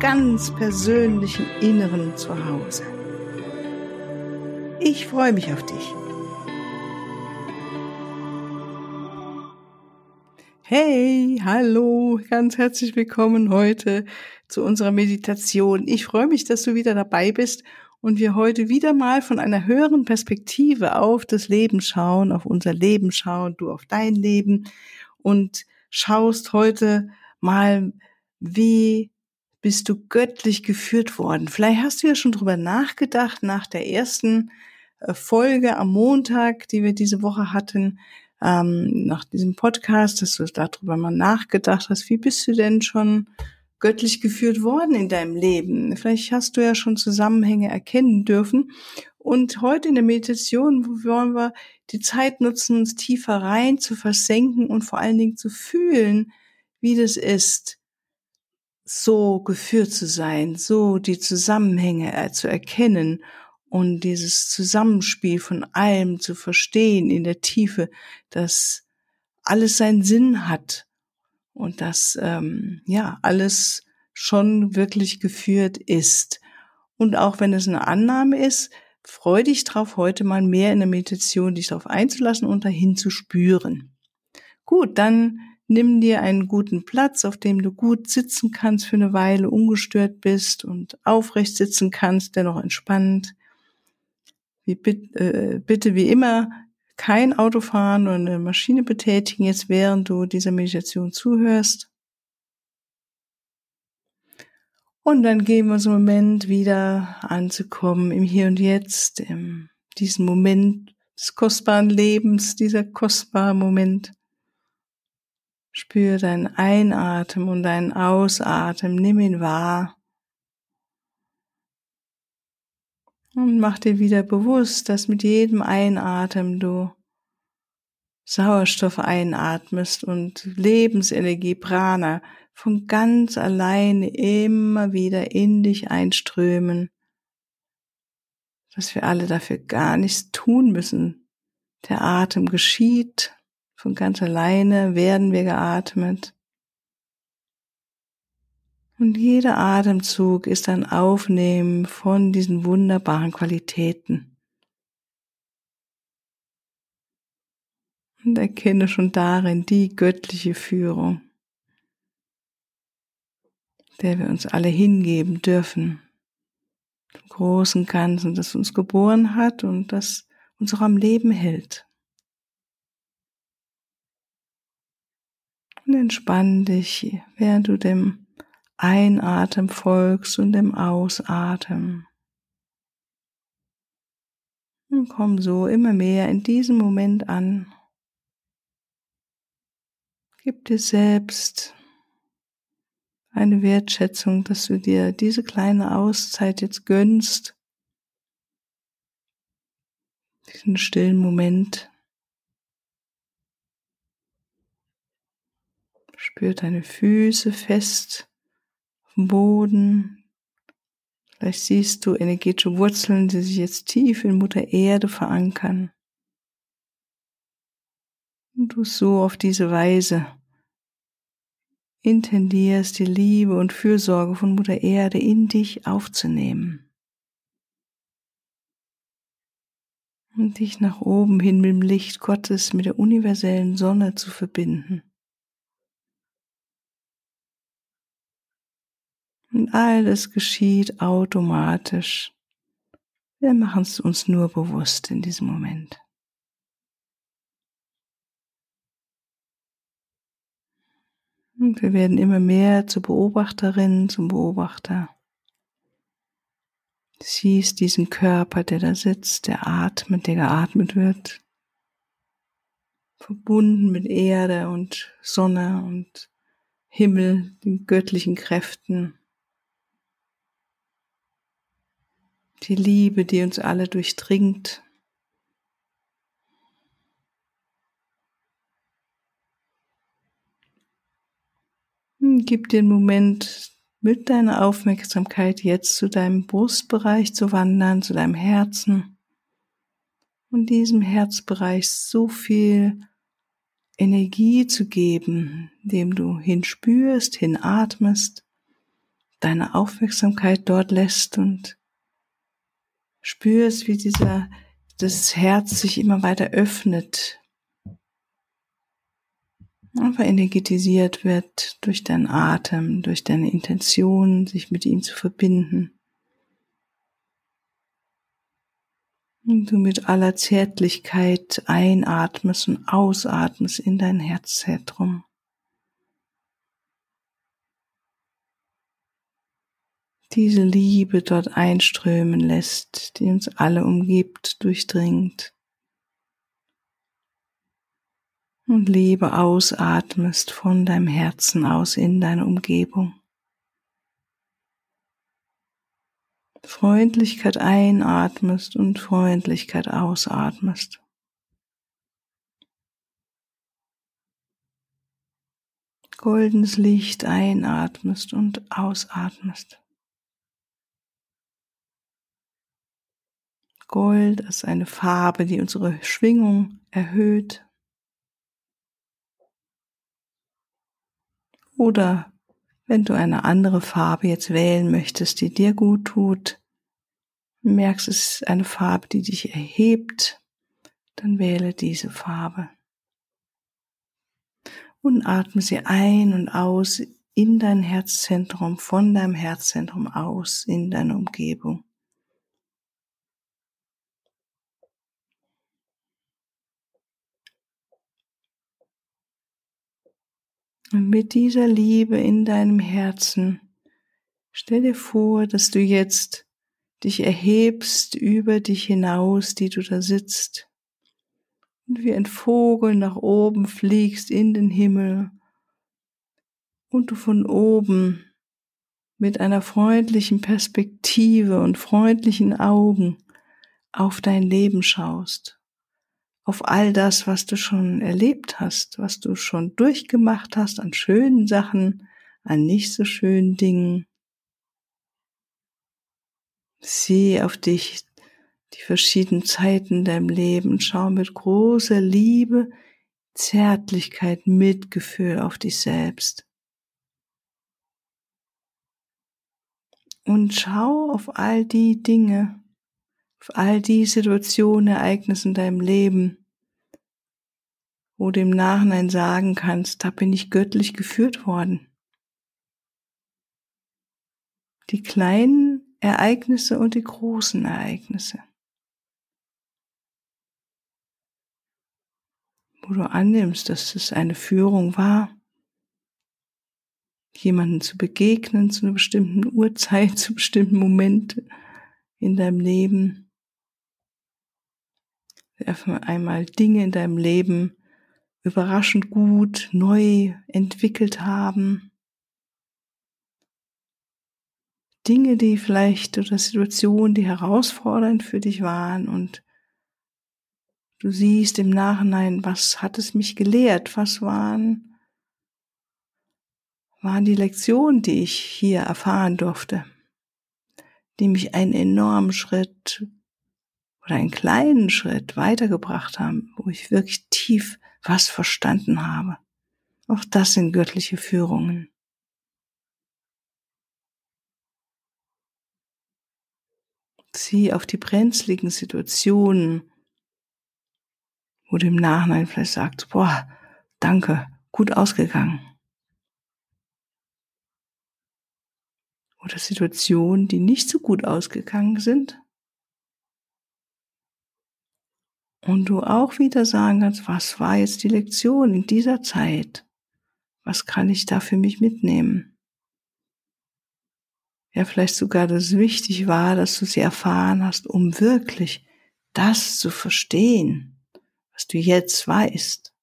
ganz persönlichen Inneren zu Hause. Ich freue mich auf dich. Hey, hallo, ganz herzlich willkommen heute zu unserer Meditation. Ich freue mich, dass du wieder dabei bist und wir heute wieder mal von einer höheren Perspektive auf das Leben schauen, auf unser Leben schauen, du auf dein Leben und schaust heute mal wie bist du göttlich geführt worden? Vielleicht hast du ja schon drüber nachgedacht nach der ersten äh, Folge am Montag, die wir diese Woche hatten, ähm, nach diesem Podcast, dass du darüber mal nachgedacht hast. Wie bist du denn schon göttlich geführt worden in deinem Leben? Vielleicht hast du ja schon Zusammenhänge erkennen dürfen. Und heute in der Meditation wollen wir die Zeit nutzen, uns tiefer rein zu versenken und vor allen Dingen zu fühlen, wie das ist, so geführt zu sein, so die Zusammenhänge äh, zu erkennen und dieses Zusammenspiel von allem zu verstehen in der Tiefe, dass alles seinen Sinn hat und dass ähm, ja alles schon wirklich geführt ist. Und auch wenn es eine Annahme ist, freu dich drauf, heute mal mehr in der Meditation dich darauf einzulassen und dahin zu spüren. Gut, dann Nimm dir einen guten Platz, auf dem du gut sitzen kannst für eine Weile, ungestört bist und aufrecht sitzen kannst, dennoch entspannt. Wie bitte, äh, bitte wie immer kein Auto fahren oder eine Maschine betätigen, jetzt während du dieser Meditation zuhörst. Und dann geben wir uns einen Moment wieder anzukommen im Hier und Jetzt, in diesem Moment des kostbaren Lebens, dieser kostbare Moment. Spür dein Einatmen und dein Ausatmen, nimm ihn wahr. Und mach dir wieder bewusst, dass mit jedem Einatmen du Sauerstoff einatmest und Lebensenergie, Prana, von ganz alleine immer wieder in dich einströmen, dass wir alle dafür gar nichts tun müssen. Der Atem geschieht von ganz alleine werden wir geatmet. Und jeder Atemzug ist ein Aufnehmen von diesen wunderbaren Qualitäten. Und erkenne schon darin die göttliche Führung, der wir uns alle hingeben dürfen. Zum großen Ganzen, das uns geboren hat und das uns auch am Leben hält. Und entspann dich, während du dem Einatmen folgst und dem Ausatmen. Und komm so immer mehr in diesem Moment an. Gib dir selbst eine Wertschätzung, dass du dir diese kleine Auszeit jetzt gönnst. Diesen stillen Moment. Spür deine Füße fest auf dem Boden. Vielleicht siehst du energetische Wurzeln, die sich jetzt tief in Mutter Erde verankern. Und du so auf diese Weise intendierst, die Liebe und Fürsorge von Mutter Erde in dich aufzunehmen. Und dich nach oben hin mit dem Licht Gottes, mit der universellen Sonne zu verbinden. Und alles geschieht automatisch. Wir machen es uns nur bewusst in diesem Moment. Und wir werden immer mehr zur Beobachterin, zum Beobachter. Siehst diesen Körper, der da sitzt, der atmet, der geatmet wird. Verbunden mit Erde und Sonne und Himmel, den göttlichen Kräften. Die Liebe, die uns alle durchdringt. Gib den Moment mit deiner Aufmerksamkeit jetzt zu deinem Brustbereich zu wandern, zu deinem Herzen und diesem Herzbereich so viel Energie zu geben, indem du hinspürst, hinatmest, deine Aufmerksamkeit dort lässt und spürst, wie dieser, das Herz sich immer weiter öffnet, einfach energetisiert wird durch deinen Atem, durch deine Intention, sich mit ihm zu verbinden. Und du mit aller Zärtlichkeit einatmest und ausatmest in dein Herzzentrum. Diese Liebe dort einströmen lässt, die uns alle umgibt, durchdringt. Und Liebe ausatmest von deinem Herzen aus in deine Umgebung. Freundlichkeit einatmest und Freundlichkeit ausatmest. Goldenes Licht einatmest und ausatmest. Gold ist eine Farbe, die unsere Schwingung erhöht. Oder wenn du eine andere Farbe jetzt wählen möchtest, die dir gut tut, merkst, es ist eine Farbe, die dich erhebt, dann wähle diese Farbe. Und atme sie ein und aus in dein Herzzentrum, von deinem Herzzentrum aus in deine Umgebung. Und mit dieser Liebe in deinem Herzen, stell dir vor, dass du jetzt dich erhebst über dich hinaus, die du da sitzt, und wie ein Vogel nach oben fliegst in den Himmel, und du von oben mit einer freundlichen Perspektive und freundlichen Augen auf dein Leben schaust auf all das, was du schon erlebt hast, was du schon durchgemacht hast an schönen Sachen, an nicht so schönen Dingen. Sieh auf dich, die verschiedenen Zeiten in deinem Leben, schau mit großer Liebe, Zärtlichkeit, Mitgefühl auf dich selbst. Und schau auf all die Dinge, auf all die Situationen, Ereignisse in deinem Leben, wo du im Nachhinein sagen kannst, da bin ich göttlich geführt worden. Die kleinen Ereignisse und die großen Ereignisse. Wo du annimmst, dass es eine Führung war, jemanden zu begegnen zu einer bestimmten Uhrzeit, zu bestimmten Moment in deinem Leben einmal Dinge in deinem Leben überraschend gut, neu entwickelt haben. Dinge, die vielleicht oder Situationen, die herausfordernd für dich waren und du siehst im Nachhinein, was hat es mich gelehrt, was waren, waren die Lektionen, die ich hier erfahren durfte, die mich einen enormen Schritt oder einen kleinen Schritt weitergebracht haben, wo ich wirklich tief was verstanden habe. Auch das sind göttliche Führungen. Sieh auf die brenzligen Situationen, wo du im Nachhinein vielleicht sagst, boah, danke, gut ausgegangen. Oder Situationen, die nicht so gut ausgegangen sind, Und du auch wieder sagen kannst, was war jetzt die Lektion in dieser Zeit? Was kann ich da für mich mitnehmen? Ja, vielleicht sogar, dass es wichtig war, dass du sie erfahren hast, um wirklich das zu verstehen, was du jetzt weißt.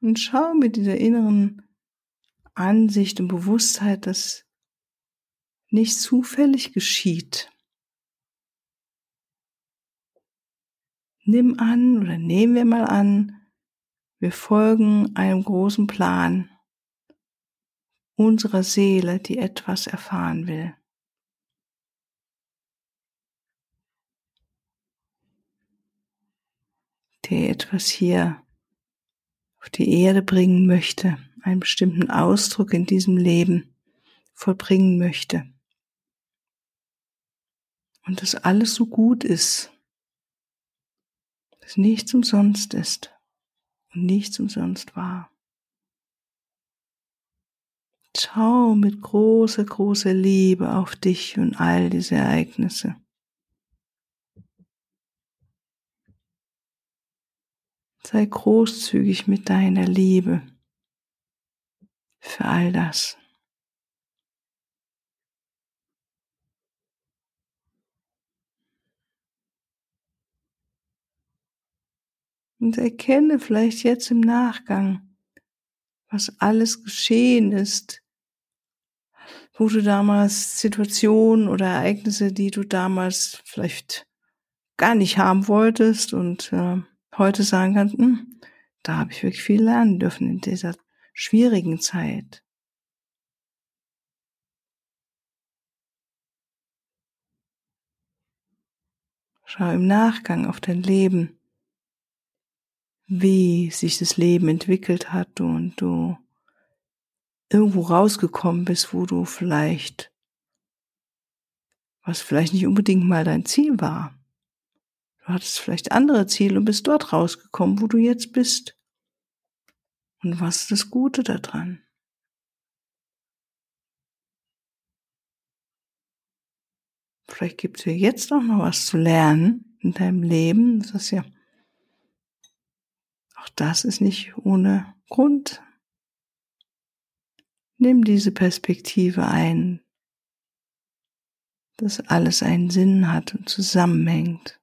Und schau mit dieser inneren Ansicht und Bewusstheit, dass nicht zufällig geschieht. Nimm an oder nehmen wir mal an, wir folgen einem großen Plan unserer Seele, die etwas erfahren will. Der etwas hier auf die Erde bringen möchte, einen bestimmten Ausdruck in diesem Leben vollbringen möchte. Und dass alles so gut ist, dass nichts umsonst ist und nichts umsonst war. Schau mit großer, großer Liebe auf dich und all diese Ereignisse. Sei großzügig mit deiner Liebe für all das. Und erkenne vielleicht jetzt im Nachgang, was alles geschehen ist, wo du damals Situationen oder Ereignisse, die du damals vielleicht gar nicht haben wolltest und äh, heute sagen kannst, hm, da habe ich wirklich viel lernen dürfen in dieser schwierigen Zeit. Schau im Nachgang auf dein Leben, wie sich das Leben entwickelt hat und du irgendwo rausgekommen bist, wo du vielleicht, was vielleicht nicht unbedingt mal dein Ziel war. Du hattest vielleicht andere Ziele und bist dort rausgekommen, wo du jetzt bist. Und was ist das Gute daran? Vielleicht gibt es dir jetzt auch noch was zu lernen in deinem Leben. Das ist ja, auch das ist nicht ohne Grund. Nimm diese Perspektive ein, dass alles einen Sinn hat und zusammenhängt.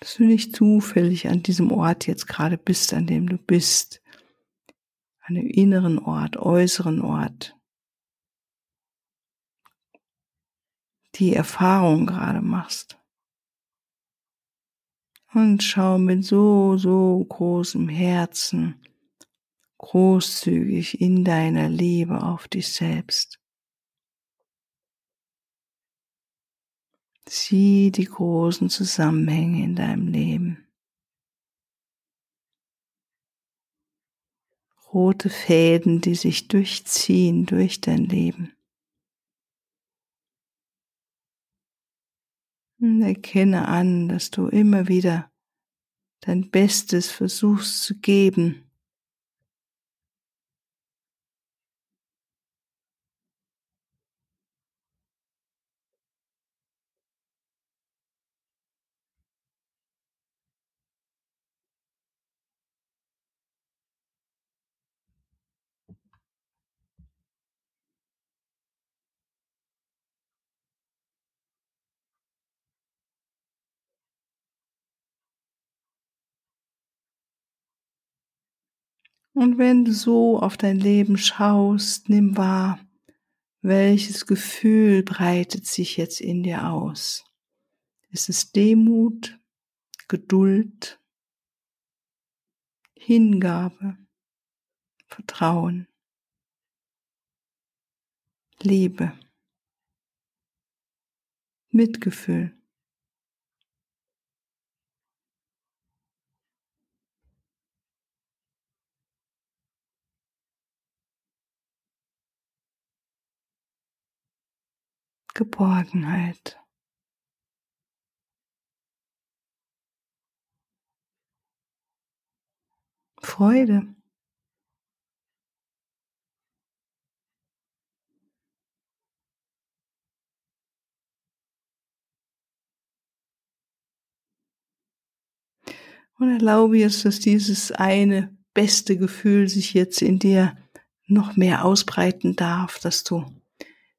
Dass du nicht zufällig an diesem Ort jetzt gerade bist, an dem du bist, an dem inneren Ort, äußeren Ort, die Erfahrung gerade machst. Und schau mit so, so großem Herzen, großzügig in deiner Liebe auf dich selbst. Sieh die großen Zusammenhänge in deinem Leben. Rote Fäden, die sich durchziehen durch dein Leben. Und erkenne an, dass du immer wieder dein Bestes versuchst zu geben Und wenn du so auf dein Leben schaust, nimm wahr, welches Gefühl breitet sich jetzt in dir aus. Ist es Demut, Geduld, Hingabe, Vertrauen, Liebe, Mitgefühl? Geborgenheit. Freude. Und erlaube jetzt, dass dieses eine beste Gefühl sich jetzt in dir noch mehr ausbreiten darf, dass du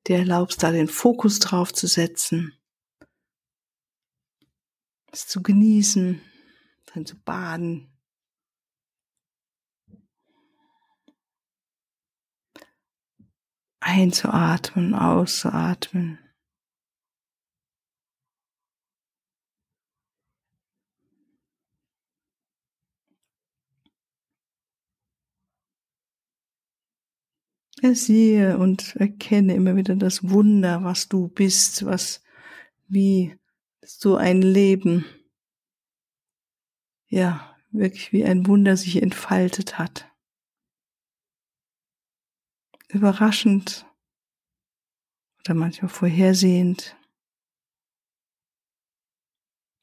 dir erlaubst, da den Fokus drauf zu setzen. es zu genießen, drin zu baden. Einzuatmen, auszuatmen. Siehe und erkenne immer wieder das Wunder, was du bist, was wie so ein Leben, ja, wirklich wie ein Wunder sich entfaltet hat. Überraschend oder manchmal vorhersehend.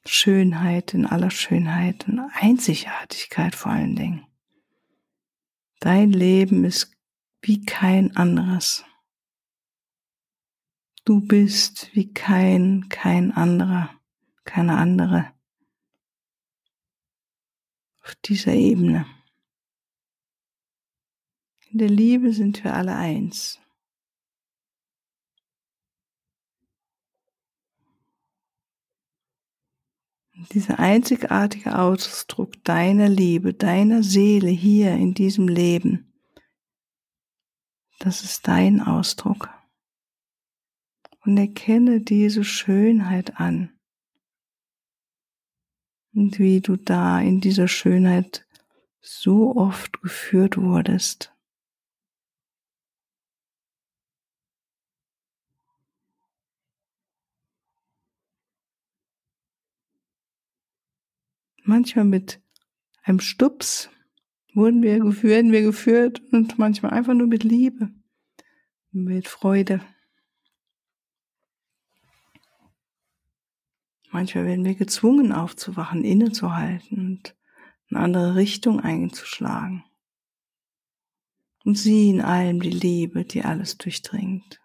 Schönheit in aller Schönheit und Einzigartigkeit vor allen Dingen. Dein Leben ist wie kein anderes. Du bist wie kein, kein anderer, keine andere auf dieser Ebene. In der Liebe sind wir alle eins. Dieser einzigartige Ausdruck deiner Liebe, deiner Seele hier in diesem Leben, das ist dein Ausdruck. Und erkenne diese Schönheit an. Und wie du da in dieser Schönheit so oft geführt wurdest. Manchmal mit einem Stups wurden wir, werden wir geführt und manchmal einfach nur mit Liebe, mit Freude. Manchmal werden wir gezwungen aufzuwachen, innezuhalten und eine andere Richtung einzuschlagen. Und sieh in allem die Liebe, die alles durchdringt.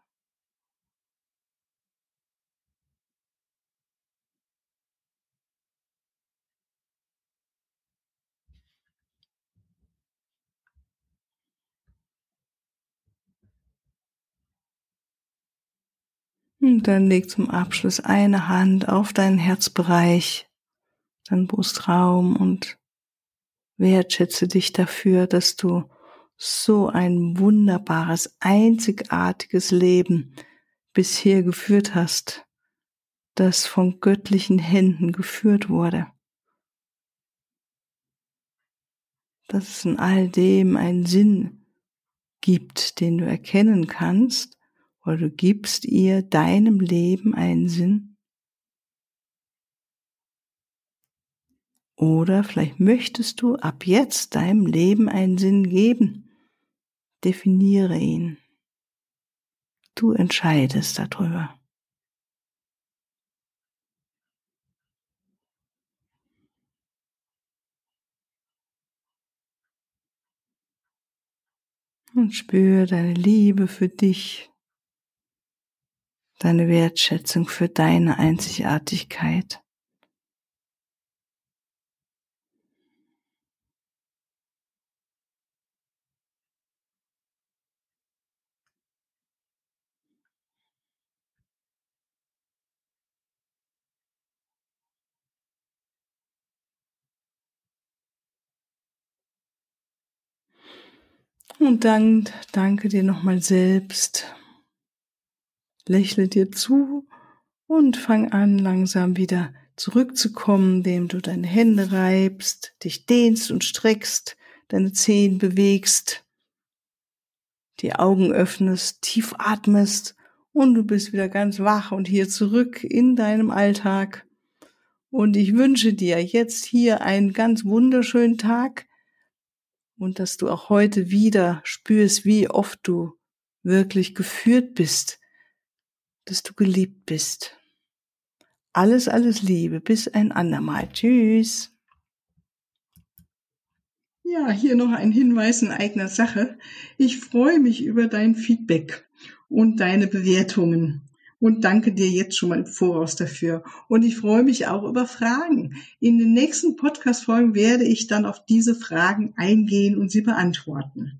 Und dann leg zum Abschluss eine Hand auf deinen Herzbereich, deinen Brustraum und wertschätze dich dafür, dass du so ein wunderbares, einzigartiges Leben bisher geführt hast, das von göttlichen Händen geführt wurde. Dass es in all dem einen Sinn gibt, den du erkennen kannst oder du gibst ihr deinem Leben einen Sinn. Oder vielleicht möchtest du ab jetzt deinem Leben einen Sinn geben. Definiere ihn. Du entscheidest darüber. Und spüre deine Liebe für dich deine Wertschätzung für deine Einzigartigkeit. Und dann danke dir nochmal selbst Lächle dir zu und fang an, langsam wieder zurückzukommen, indem du deine Hände reibst, dich dehnst und streckst, deine Zehen bewegst, die Augen öffnest, tief atmest und du bist wieder ganz wach und hier zurück in deinem Alltag. Und ich wünsche dir jetzt hier einen ganz wunderschönen Tag und dass du auch heute wieder spürst, wie oft du wirklich geführt bist dass du geliebt bist. Alles, alles Liebe. Bis ein andermal. Tschüss. Ja, hier noch ein Hinweis in eigener Sache. Ich freue mich über dein Feedback und deine Bewertungen und danke dir jetzt schon mal im Voraus dafür. Und ich freue mich auch über Fragen. In den nächsten Podcast-Folgen werde ich dann auf diese Fragen eingehen und sie beantworten.